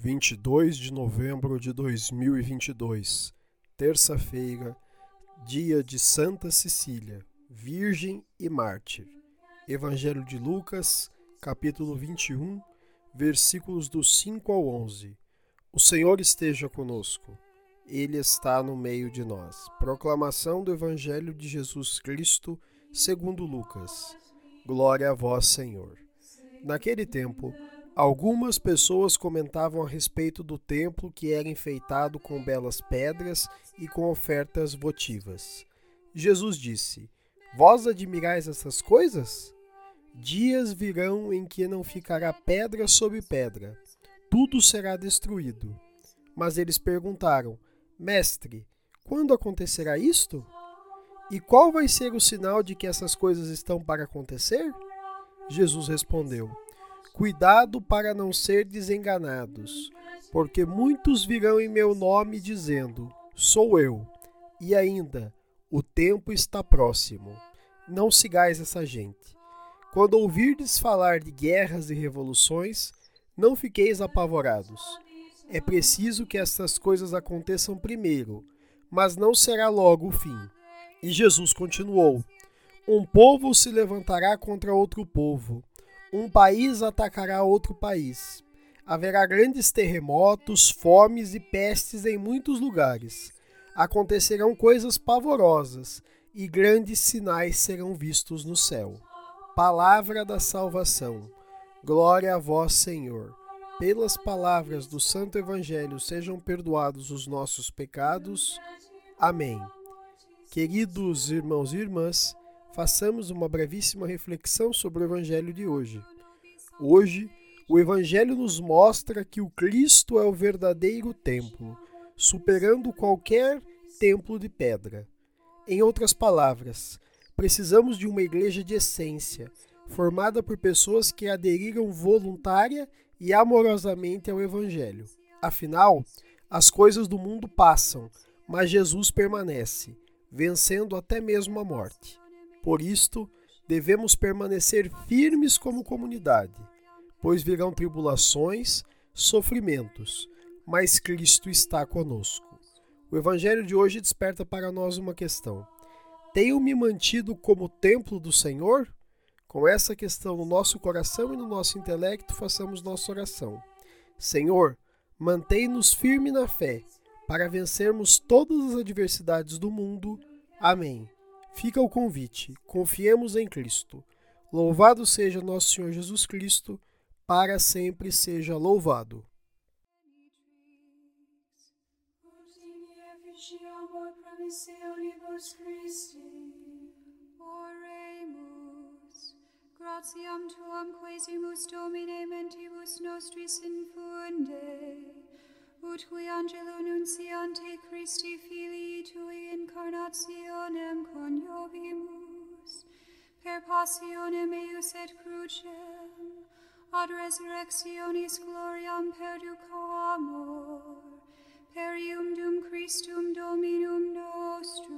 22 de novembro de 2022, terça-feira, dia de Santa Cecília, Virgem e Mártir. Evangelho de Lucas, capítulo 21, versículos do 5 ao 11. O Senhor esteja conosco. Ele está no meio de nós. Proclamação do Evangelho de Jesus Cristo, segundo Lucas. Glória a vós, Senhor. Naquele tempo, Algumas pessoas comentavam a respeito do templo que era enfeitado com belas pedras e com ofertas votivas. Jesus disse: Vós admirais essas coisas? Dias virão em que não ficará pedra sobre pedra, tudo será destruído. Mas eles perguntaram: Mestre, quando acontecerá isto? E qual vai ser o sinal de que essas coisas estão para acontecer? Jesus respondeu: Cuidado para não ser desenganados, porque muitos virão em meu nome dizendo: Sou eu. E ainda, o tempo está próximo. Não sigais essa gente. Quando ouvirdes falar de guerras e revoluções, não fiqueis apavorados. É preciso que estas coisas aconteçam primeiro, mas não será logo o fim. E Jesus continuou: Um povo se levantará contra outro povo um país atacará outro país. Haverá grandes terremotos, fomes e pestes em muitos lugares. Acontecerão coisas pavorosas e grandes sinais serão vistos no céu. Palavra da salvação. Glória a vós, Senhor. Pelas palavras do Santo Evangelho sejam perdoados os nossos pecados. Amém. Queridos irmãos e irmãs, façamos uma brevíssima reflexão sobre o Evangelho de hoje. Hoje, o Evangelho nos mostra que o Cristo é o verdadeiro templo, superando qualquer templo de pedra. Em outras palavras, precisamos de uma igreja de essência, formada por pessoas que aderiram voluntária e amorosamente ao Evangelho. Afinal, as coisas do mundo passam, mas Jesus permanece, vencendo até mesmo a morte. Por isto, devemos permanecer firmes como comunidade, pois virão tribulações, sofrimentos, mas Cristo está conosco. O Evangelho de hoje desperta para nós uma questão: Tenho me mantido como templo do Senhor? Com essa questão no nosso coração e no nosso intelecto, façamos nossa oração. Senhor, mantém-nos firme na fé, para vencermos todas as adversidades do mundo. Amém. Fica o convite, confiemos em Cristo. Louvado seja nosso Senhor Jesus Cristo, para sempre seja louvado. Gratiam tuam quesimus Domine mentibus nostris infunde, ut qui angelo nunciante Christi filii tui incarnationem coniovimus, per passionem eius et crucem, ad resurrectionis gloriam perducamur, per iudum Christum Dominum nostrum,